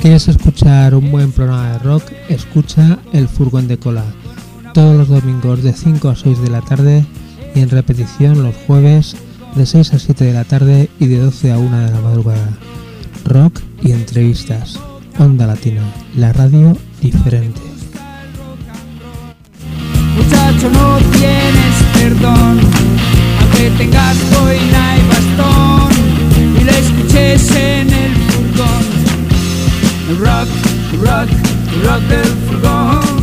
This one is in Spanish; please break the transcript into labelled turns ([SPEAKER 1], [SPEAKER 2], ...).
[SPEAKER 1] ¿Quieres escuchar un buen programa de rock? Escucha El Furgón de Cola, todos los domingos de 5 a 6 de la tarde y en repetición los jueves de 6 a 7 de la tarde y de 12 a 1 de la madrugada. Rock y entrevistas. Onda Latina, la radio diferente.
[SPEAKER 2] Muchacho, no tienes perdón, aunque tengas Rock, rock rug they've.